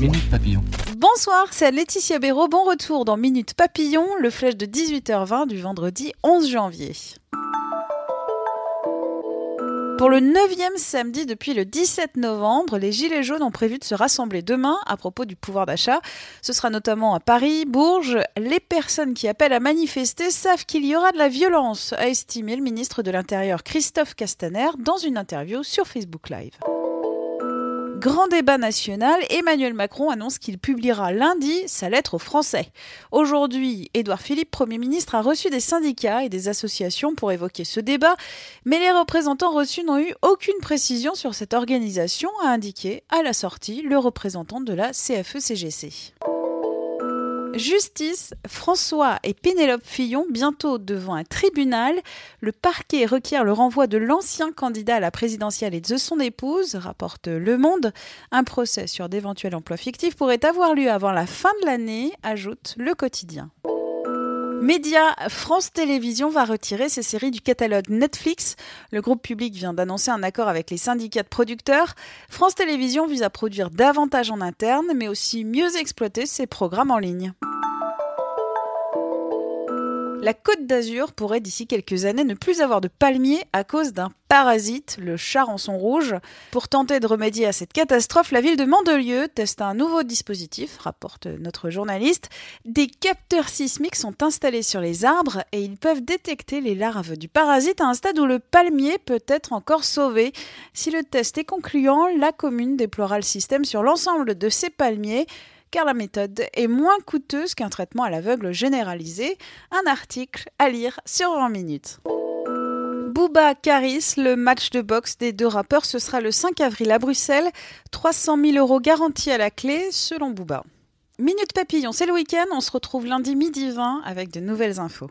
Minute Papillon. Bonsoir, c'est Laetitia Béraud. Bon retour dans Minute Papillon, le flèche de 18h20 du vendredi 11 janvier. Pour le 9e samedi depuis le 17 novembre, les Gilets jaunes ont prévu de se rassembler demain à propos du pouvoir d'achat. Ce sera notamment à Paris, Bourges. Les personnes qui appellent à manifester savent qu'il y aura de la violence, a estimé le ministre de l'Intérieur Christophe Castaner dans une interview sur Facebook Live. Grand débat national, Emmanuel Macron annonce qu'il publiera lundi sa lettre aux Français. Aujourd'hui, Édouard Philippe, Premier ministre, a reçu des syndicats et des associations pour évoquer ce débat, mais les représentants reçus n'ont eu aucune précision sur cette organisation, a indiqué à la sortie le représentant de la CFE-CGC. Justice, François et Pénélope Fillon bientôt devant un tribunal. Le parquet requiert le renvoi de l'ancien candidat à la présidentielle et de son épouse, rapporte Le Monde. Un procès sur d'éventuels emplois fictifs pourrait avoir lieu avant la fin de l'année, ajoute Le Quotidien. Média, France Télévisions va retirer ses séries du catalogue Netflix. Le groupe public vient d'annoncer un accord avec les syndicats de producteurs. France Télévisions vise à produire davantage en interne, mais aussi mieux exploiter ses programmes en ligne. La Côte d'Azur pourrait d'ici quelques années ne plus avoir de palmiers à cause d'un parasite, le charançon rouge. Pour tenter de remédier à cette catastrophe, la ville de Mandelieu teste un nouveau dispositif, rapporte notre journaliste. Des capteurs sismiques sont installés sur les arbres et ils peuvent détecter les larves du parasite à un stade où le palmier peut être encore sauvé. Si le test est concluant, la commune déploiera le système sur l'ensemble de ses palmiers car la méthode est moins coûteuse qu'un traitement à l'aveugle généralisé. Un article à lire sur 20 minutes. Booba Caris, le match de boxe des deux rappeurs, ce sera le 5 avril à Bruxelles. 300 000 euros garantis à la clé, selon Booba. Minute Papillon, c'est le week-end. On se retrouve lundi midi 20 avec de nouvelles infos.